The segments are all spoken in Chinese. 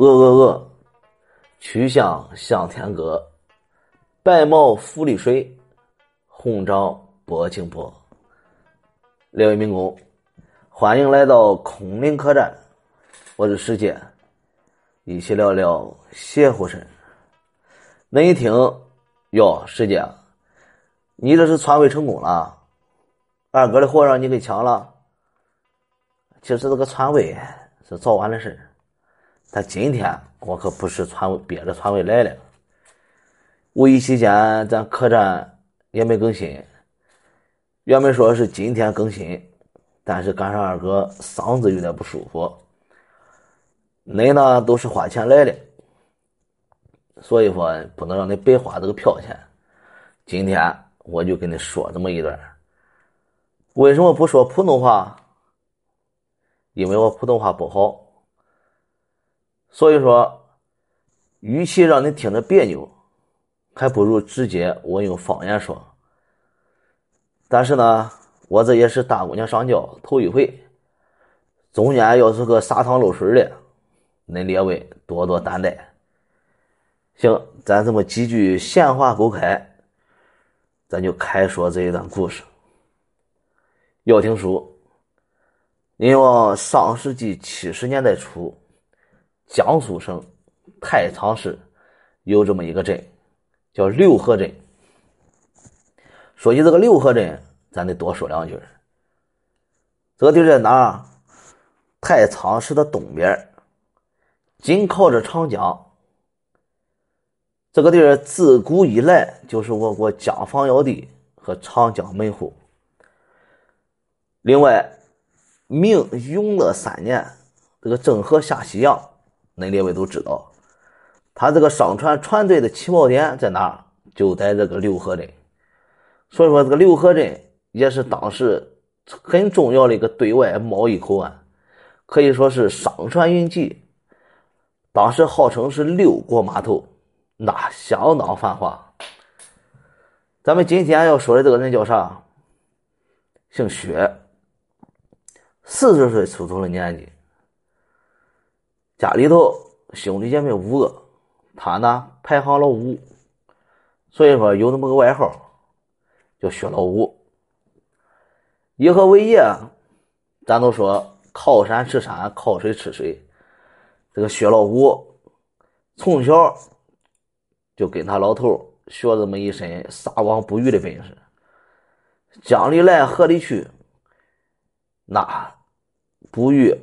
鹅鹅鹅，曲项向天歌。白毛浮绿水，红掌拨清波。两位民工，欢迎来到空灵客栈，我是石杰，一起聊聊邪乎事恁一听，哟，石姐，你这是篡位成功了？二哥的活让你给抢了？其实这个篡位是早晚的事但今天我可不是篡位憋着篡位来了。五一期间，咱客栈也没更新。原本说是今天更新，但是赶上二哥嗓子有点不舒服，恁呢都是花钱来的，所以说不能让你白花这个票钱。今天我就跟你说这么一段。为什么不说普通话？因为我普通话不好，所以说，与其让你听着别扭。还不如直接我用方言说。但是呢，我这也是大姑娘上轿头一回，中间要是个撒汤漏水的，恁列位多多担待。行，咱这么几句闲话勾开，咱就开说这一段故事。要听书，因为上世纪七十年代初，江苏省太仓市有这么一个镇。叫六合镇。说起这个六合镇，咱得多说两句。这个地儿在哪？太仓市的东边，紧靠着长江。这个地儿自古以来就是我国江防要地和长江门户。另外，明永乐三年，这个郑和下西洋，那列位都知道。他这个商船船队的起锚点在哪？就在这个六合镇。所以说，这个六合镇也是当时很重要的一个对外贸易口岸，可以说是商船云集。当时号称是六国码头，那相当繁华。咱们今天要说的这个人叫啥？姓薛，四十岁出头的年纪，家里头兄弟姐妹五个。他呢排行老五，所以说有那么个外号，叫薛老五。以和为业？咱都说靠山吃山，靠水吃水。这个薛老五从小就跟他老头学这么一身撒网捕鱼的本事。江里来河里去，那捕鱼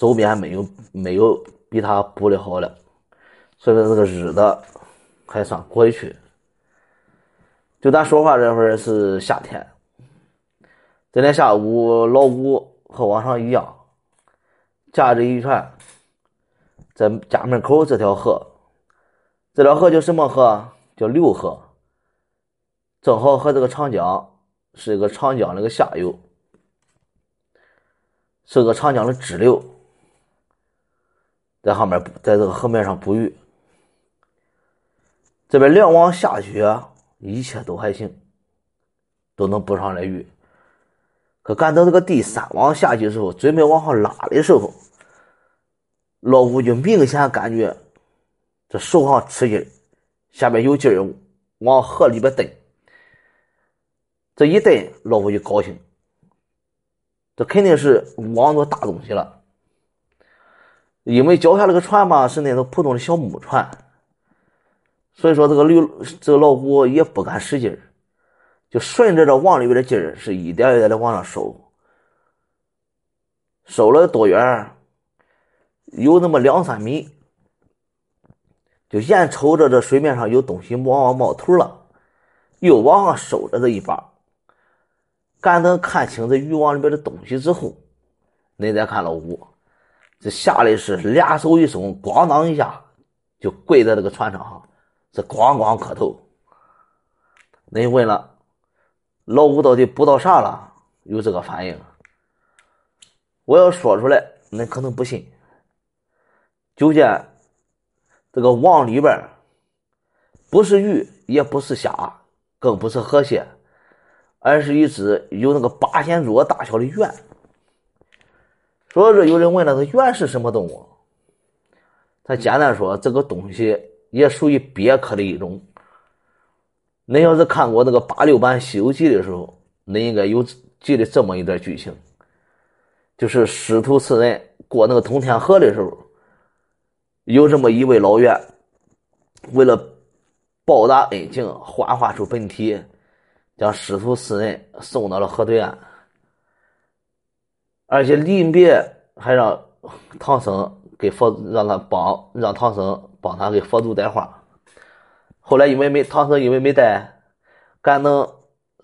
周边没有没有比他补的好了。所以说这个日子还算过得去。就咱说话这会儿是夏天，今天下午老五和往常一样，驾着渔船在家门口这条河，这条河叫什么河？叫六河，正好和这个长江是一个长江那个下游，是个长江的支流，在上面在这个河面上捕鱼。这边两网下去，一切都还行，都能捕上来鱼。可干到这个第三网下去的时候，准备往上拉的时候，老吴就明显感觉这手上吃劲，下边有劲儿，往河里边蹬。这一蹬，老吴就高兴，这肯定是网着大东西了。因为脚下那个船嘛，是那种普通的小木船。所以说，这个刘这个老虎也不敢使劲儿，就顺着这网里边的劲儿，是一点一点的往上收。收了多远？有那么两三米，就眼瞅着这水面上有东西往往冒头了，又往上收着这一把。干等看清这渔网里边的东西之后，恁再看老五，这下来是俩手一松，咣当一下就跪在这个船上哈。这咣咣磕头，恁问了，老五到底捕到啥了？有这个反应？我要说出来，恁可能不信。就见这个网里边，不是鱼，也不是虾，更不是河蟹，而是一只有那个八仙桌大小的圆猿。说这有人问了，这猿是什么动物？他简单说，这个东西也属于鳖科的一种。恁要是看过那个八六版《西游记》的时候，恁应该有记得这么一段剧情，就是师徒四人过那个通天河的时候，有这么一位老猿，为了报答恩情，幻化出本体，将师徒四人送到了河对岸，而且临别还让唐僧给佛让他帮让唐僧帮他给佛祖带话。后来因为没唐僧因为没带，赶等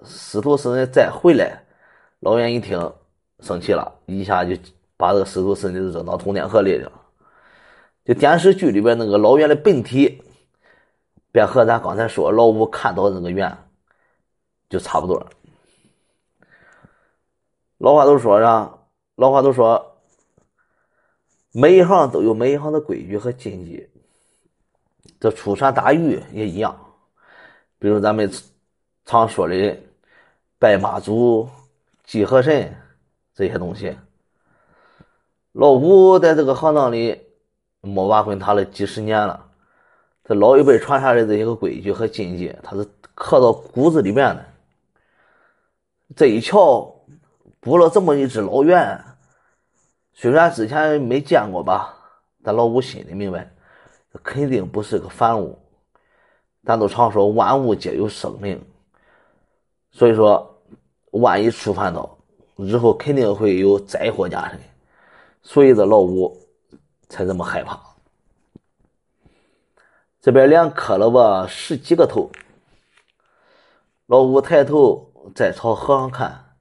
师徒四人再回来，老袁一听生气了，一下就把这个师徒四人扔到通天河里了。就电视剧里边那个老袁的本体，便和咱刚才说老五看到那个袁就差不多。老话都说啥？老话都说，每一行都有每一行的规矩和禁忌。这出山打鱼也一样，比如咱们常说的拜妈祖、祭河神这些东西。老五在这个行当里摸爬滚打了几十年了，这老一辈传下来的这些个规矩和禁忌，他是刻到骨子里面的。这一瞧，捕了这么一只老猿，虽然之前没见过吧，但老五心里明白。肯定不是个凡物，咱都常说万物皆有生命，所以说，万一触犯到，日后肯定会有灾祸加身，所以这老五才这么害怕。这边连磕了吧十几个头，老五抬头再朝河上看，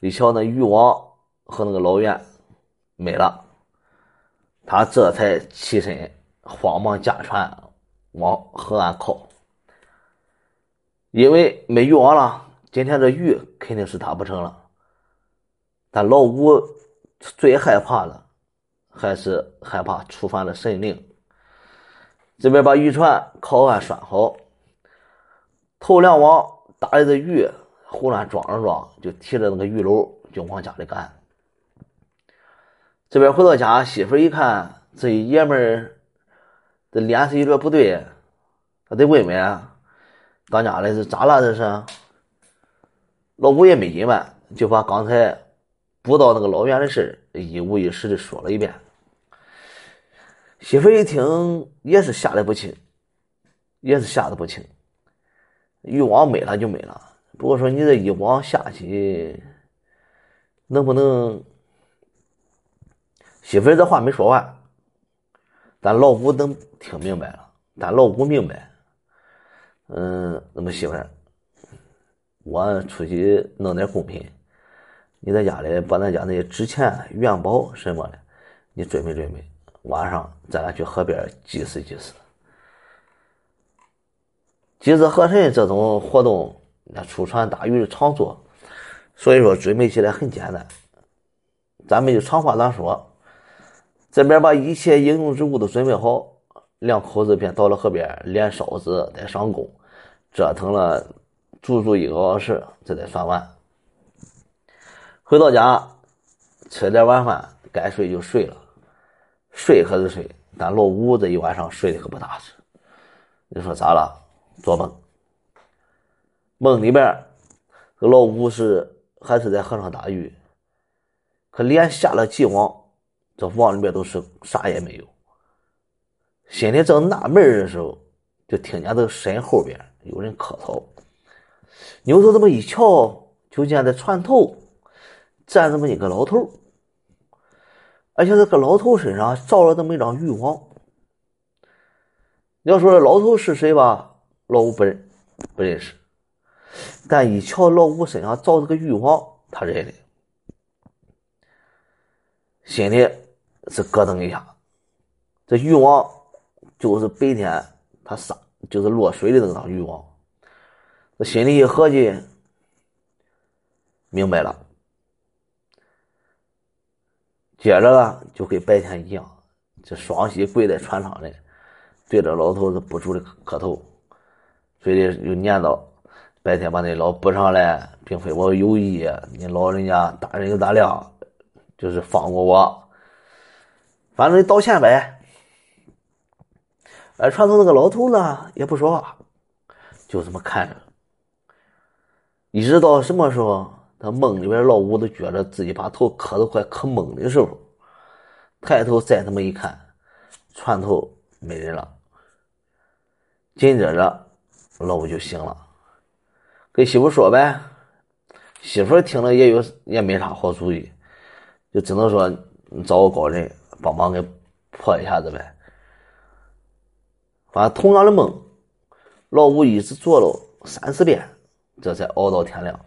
一瞧那渔网和那个老袁没了，他这才起身。慌忙驾船往河岸靠，因为没渔网了，今天这鱼肯定是打不成了。但老五最害怕的还是害怕触犯了神灵。这边把渔船靠岸拴好，头两网打来的鱼胡乱装了装，就提着那个鱼篓就往家里赶。这边回到家，媳妇一看这爷们儿。这脸色有点不对，他得问问啊，当家的是咋了？这是老五也没隐瞒，就把刚才补到那个老袁的事一五一十的说了一遍。媳妇一听也是吓得不轻，也是吓得不轻。渔网没了就没了，不过说你这一网下去，能不能？媳妇这话没说完。但老五能听明白了，但老五明白，嗯，那么媳妇儿，我出去弄点贡品，你在家里把咱家那些纸钱、元宝什么的，你准备准备，晚上咱俩去河边祭祀祭祀。祭祀河神这种活动，那出船打鱼的常做，所以说准备起来很简单，咱们就长话短说。这边把一切应用之物都准备好，两口子便到了河边，连烧子带上供，折腾了足足一个小时，这才算完。回到家，吃点晚饭，该睡就睡了。睡可是睡，但老五这一晚上睡得可不踏实。你说咋了？做梦，梦里边，这老五是还是在河上打鱼，可连下了几网。这网里面都是啥也没有，心里正纳闷的时候，就听见这个身后边有人磕头。扭头这么一瞧，就见在船头站这么一个老头，而且这个老头身上罩了这么一张渔网。要说老头是谁吧，老五不认不认识，但一瞧老五身上罩这个渔网，他认得，心里。是咯噔一下，这渔网就是白天他撒，就是落水的那张渔网。这心里一合计，明白了。接着就跟白天一样，这双膝跪在船上的，对着老头子不住的磕头，嘴里又念叨：“白天把那老补上来，并非我有意，你老人家大人有大量，就是放过我。”反正道歉呗。而船头那个老头呢，也不说话，就这么看着。一直到什么时候，他梦里边老五都觉得自己把头磕得快磕懵的时候，抬头再这么一看，船头没人了。紧接着，老五就醒了，跟媳妇说呗。媳妇听了也有也没啥好主意，就只能说找个高人帮忙给破一下子呗。反正同样的梦，老五一直做了三四遍，这才熬到天亮。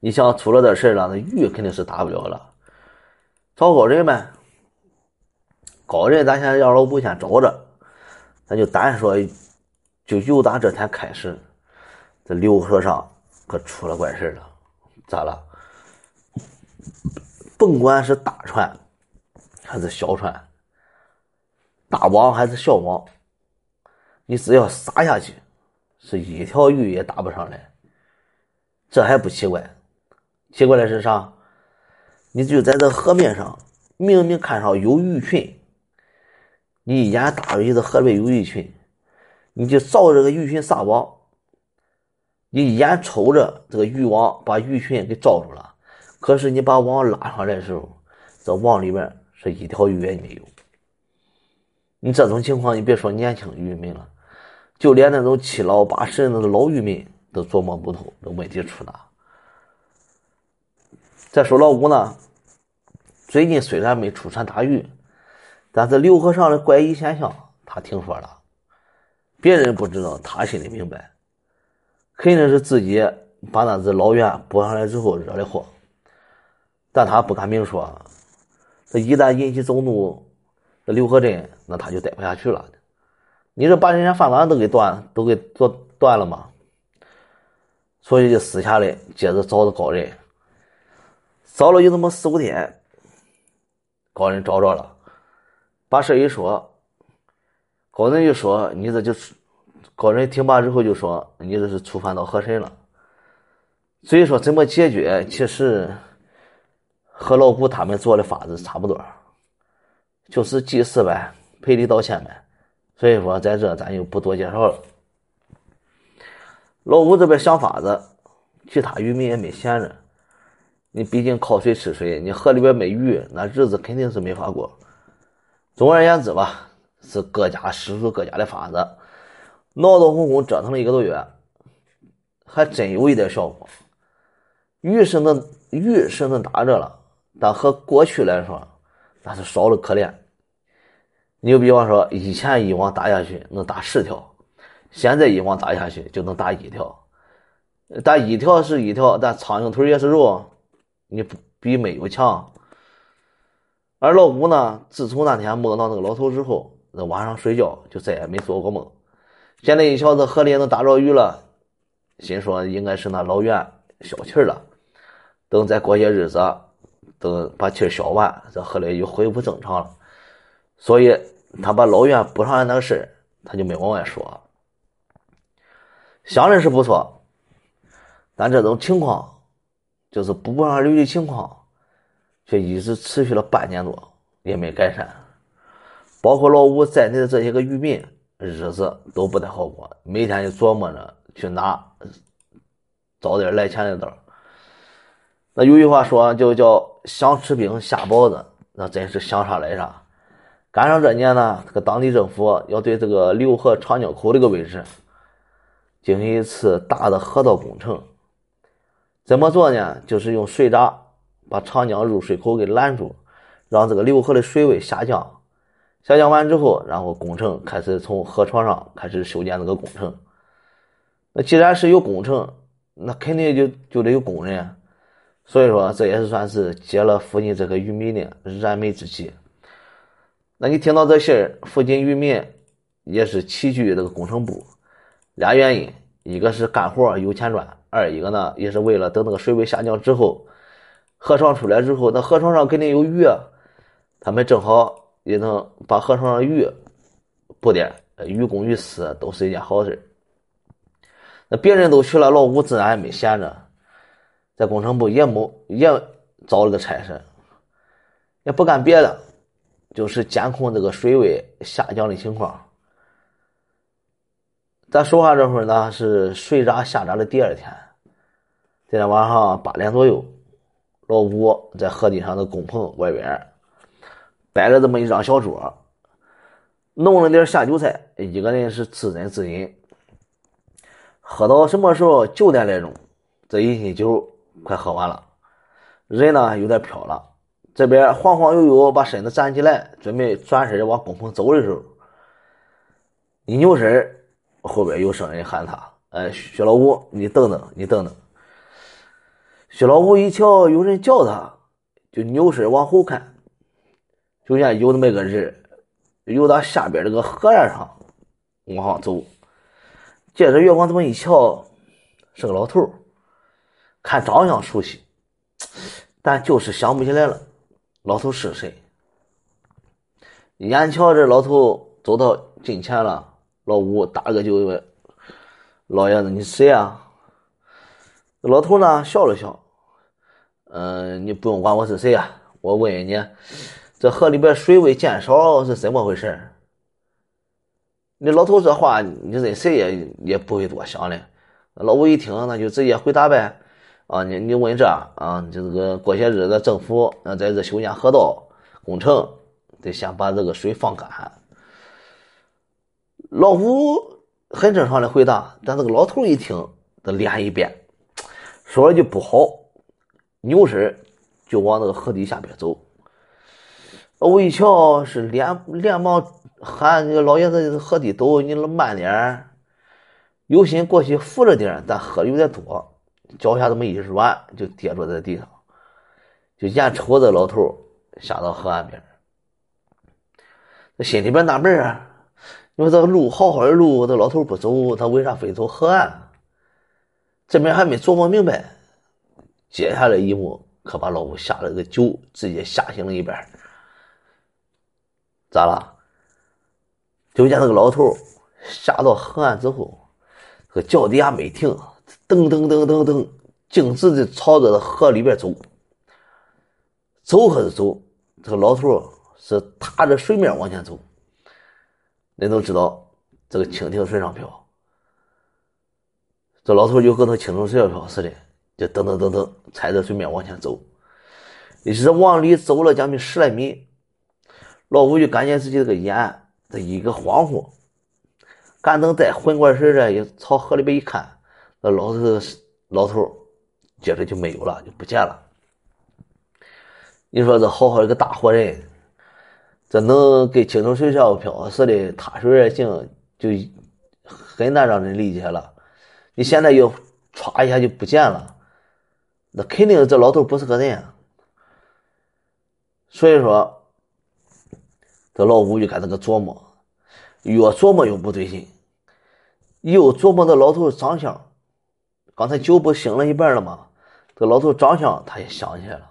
你想出了这事了，那鱼肯定是打不了了，找高人呗。高人咱先让老五先找着，咱就单说，就由打这天开始，这刘和尚可出了怪事了。咋了？甭管是大船还是小船。大网还是小网，你只要撒下去，是一条鱼也打不上来。这还不奇怪，奇怪的是啥？你就在这河面上，明明看上有鱼群，你一眼大鱼的河里有鱼群，你就照这个鱼群撒网，你眼瞅着这个渔网把鱼群给罩住了。可是你把网拉上来的时候，这网里面是一条鱼也没有。你这种情况，你别说年轻渔民了，就连那种七老八十那个老渔民都琢磨不透这问题出哪。再说老五呢，最近虽然没出船打鱼，但是刘和尚的怪异现象他听说了，别人不知道，他心里明白，肯定是自己把那只老猿捕上来之后惹的祸，但他不敢明说，这一旦引起众怒。这刘和珍，那他就待不下去了。你这把人家饭碗都给断，都给做断了吗？所以就私下里接着找着高人，找了有这么四五天，高人找着了，把事一说，高人就说：“你这就是。”高人听罢之后就说：“你这是触犯到河神了。”所以说怎么解决，其实和老古他们做的法子差不多。就是祭祀呗，赔礼道歉呗，所以说在这咱就不多介绍了。老五这边想法子，其他渔民也没闲着。你毕竟靠水吃水，你河里边没鱼，那日子肯定是没法过。总而言之吧，是各家使出各家的法子，闹闹哄哄折腾了一个多月，还真有一点效果。鱼是能鱼是能打着了，但和过去来说。那是少的可怜。你就比方说，以前一网打下去能打十条，现在一网打下去就能打一条。打一条是一条，但苍蝇腿也是肉，你不比没有强。而老五呢，自从那天梦到那个老头之后，那晚上睡觉就再也没做过梦。现在一瞧这河里能打着鱼了，心说应该是那老袁消气了。等再过些日子。等把气消完，这河里又恢复正常了。所以他把老袁补上来那个事，他就没往外说。想的是不错，但这种情况就是不补上流的情况，却一直持续了半年多，也没改善。包括老五在内的这些个渔民，日子都不太好过，每天就琢磨着去哪找点来钱的道。那有句话说，就叫想吃饼下包子，那真是想啥来啥。赶上这年呢，这个当地政府要对这个浏河长江口这个位置进行一次大的河道工程。怎么做呢？就是用水闸把长江入水口给拦住，让这个刘河的水位下降。下降完之后，然后工程开始从河床上开始修建这个工程。那既然是有工程，那肯定就就得有工人。所以说，这也是算是解了附近这个渔民的燃眉之急。那你听到这信儿，附近渔民也是齐聚这个工程部，俩原因，一个是干活有钱赚，二一个呢也是为了等那个水位下降之后，河床出来之后，那河床上肯定有鱼，他们正好也能把河床上鱼捕点，渔公渔私都是一件好事。那别人都去了，老五自然也没闲着。在工程部也没也找了个差事，也不干别的，就是监控这个水位下降的情况。咱说话这会儿呢，是水闸下闸的第二天，今天晚上八点左右，老吴在河堤上的工棚外边摆了这么一张小桌，弄了点下酒菜，一个人是自斟自饮，喝到什么时候？九点来钟，这一斤酒快喝完了，人呢有点飘了，这边晃晃悠悠把身子站起来，准备转身往工棚走的时候，一扭身后边有声音喊他：“哎，薛老五，你等等，你等等。”薛老五一瞧有人叫他，就扭身往后看，就见有那么一个人游到下边这个河沿上往上走。借着月光这么一瞧，是个老头看长相熟悉，但就是想不起来了，老头是谁？眼瞧这老头走到近前了。老吴打个就问：“老爷子，你谁啊？”老头呢笑了笑：“嗯，你不用管我是谁啊。我问问你，这河里边水位减少是怎么回事？”你老头这话，你认谁也也不会多想的。老吴一听，那就直接回答呗：“啊，你你问这啊，就这个过些日子政府啊在这修建河道工程，得先把这个水放干。”老吴很正常的回答，但这个老头一听，这脸一变，说了句不好，扭身就往那个河底下边走。我一瞧，是连连忙喊：“老爷子，河底走，你慢点有心过去扶着点但喝的有点多，脚下这么一软，就跌坐在地上，就眼瞅着老头下到河岸边，这心里边纳闷啊。你说这个路好好的路，这老头不走，他为啥非走河岸？这边还没琢磨明白，接下来一幕可把老吴吓了个酒直接吓醒了一边。咋了？就见那个老头下到河岸之后，这个脚底下没停，噔噔噔噔噔，径直的朝着河里边走。走可是走，这个老头是踏着水面往前走。人都知道，这个蜻蜓水上漂，这老头就和那蜻蜓水上漂似的，就噔噔噔噔踩着水面往前走。一直往里走了将近十来米，老吴就感觉自己这个眼这一个恍惚，赶等再混过神来，一朝河里边一看，那老头老头接着就没有了，就不见了。你说这好好一个大活人。这能跟蜻蜓水上漂似的踏水而行，就很难让人理解了。你现在又歘一下就不见了，那肯定这老头不是个人。所以说，这老吴就开始个琢磨，越琢磨越不对劲，又琢磨这老头长相。刚才酒不醒了一半了吗？这老头长相他也想起来了，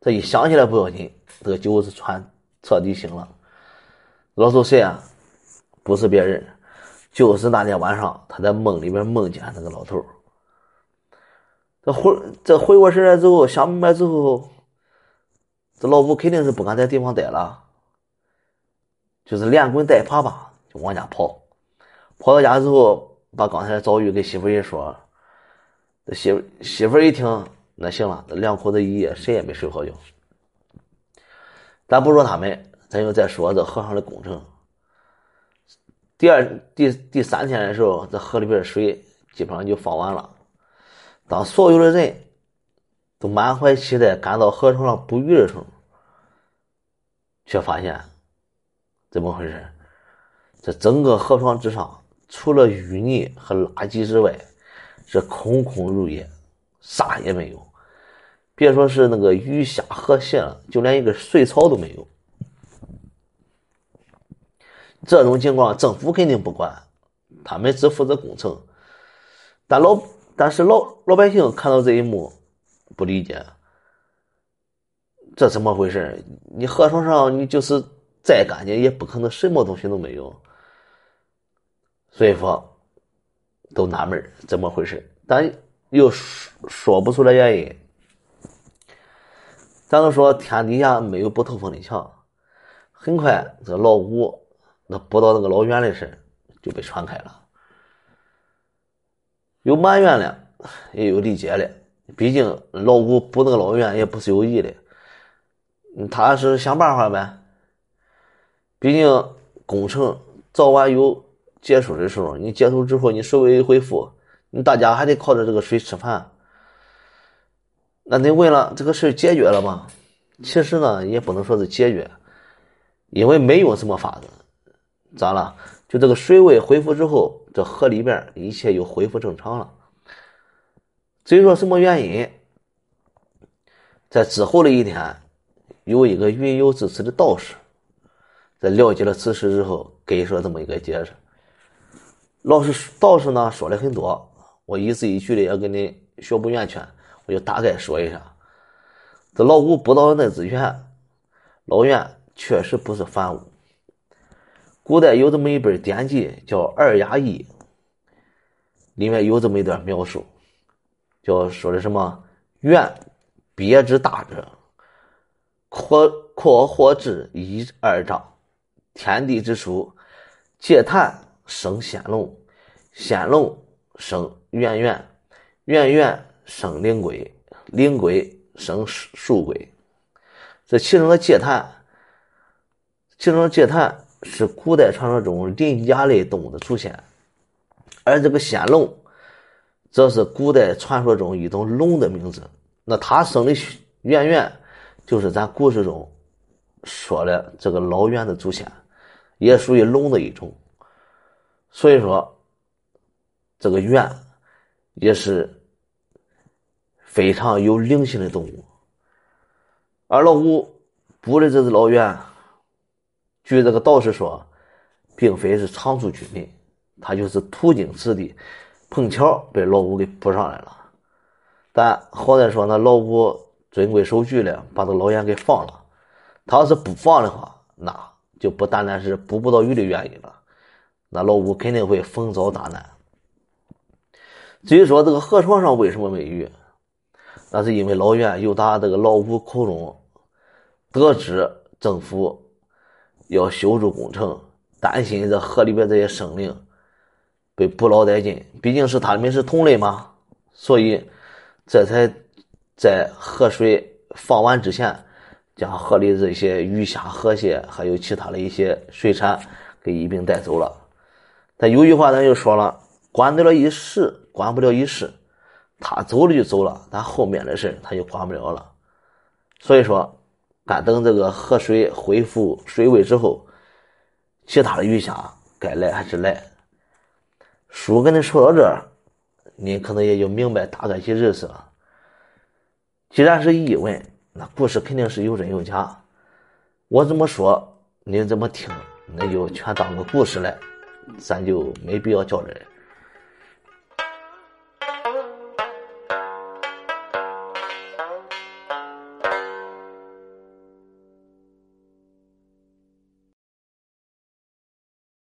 这一想起来不要紧，这个酒是传。彻底醒了，老头谁啊？不是别人，就是那天晚上他在梦里面梦见那个老头。这回这回过神来之后，想明白之后，这老吴肯定是不敢在地方待了，就是连滚带爬吧，就往家跑。跑到家之后，把刚才遭遇给媳妇一说，这媳媳妇一听，那行了，这两口子一夜谁也没睡好觉。咱不说他们，咱就再说这河上的工程。第二、第第三天的时候，这河里边的水基本上就放完了。当所有的人都满怀期待赶到河床上捕鱼的时候，却发现怎么回事？这整个河床之上，除了淤泥和垃圾之外，是空空如也，啥也没有。别说是那个鱼虾河蟹了，就连一个水草都没有。这种情况，政府肯定不管，他们只负责工程。但老但是老老百姓看到这一幕，不理解，这怎么回事？你河床上你就是再干净，也不可能什么东西都没有。所以说，都纳闷怎么回事，但又说说不出来原因。咱都说天底下没有不透风的墙，很快这个老五那补到那个老袁的事就被传开了，有埋怨的，也有理解的。毕竟老五补那个老袁也不是有意的，他是想办法呗。毕竟工程早晚有结束的时候，你结束之后，你水位恢复，你大家还得靠着这个水吃饭。那你问了这个事解决了吗？其实呢，也不能说是解决，因为没有什么法子。咋了？就这个水位恢复之后，这河里边一切又恢复正常了。至于说什么原因，在之后的一天，有一个云游至此的道士，在了解了此事之后，给出了这么一个解释。老师道士呢说了很多，我一字一句的要给你学不圆全，我就大概说一下。这老五不到那之前，老袁确实不是凡物。古代有这么一本典籍叫《二雅译》，里面有这么一段描述，叫说的什么“猿鳖之大者，阔阔或至一二丈，天地之初，借炭生仙龙，仙龙生圆圆，圆圆生灵龟，灵龟。”生树龟，这其中的介檀，其中的介檀是古代传说中鳞甲类动物的祖先，而这个仙龙，则是古代传说中一种龙的名字。那它生的圆圆，就是咱故事中说的这个老猿的祖先，也属于龙的一种。所以说，这个猿也是。非常有灵性的动物，而老五捕的这只老猿，据这个道士说，并非是常住居民，他就是途经此地，碰巧被老五给捕上来了。但好在说，那老五遵规守矩的把这老猿给放了。他要是不放的话，那就不单单是捕不到鱼的原因了，那老五肯定会逢遭大难。至于说这个河床上为什么没鱼？那是因为老袁又打这个老五口中得知政府要修筑工程，担心这河里边这些生灵被捕捞殆尽，毕竟是他们是同类嘛，所以这才在河水放完之前，将河里这些鱼虾河蟹还有其他的一些水产给一并带走了。但有句话咱就说了，管得了一时，管不了一世。他走了就走了，但后面的事他就管不了了。所以说，干等这个河水恢复水位之后，其他的鱼虾该来还是来。书跟你说到这儿，你可能也就明白大概其意思了。既然是译文，那故事肯定是有真有假。我怎么说，你怎么听，那就全当个故事来，咱就没必要较真。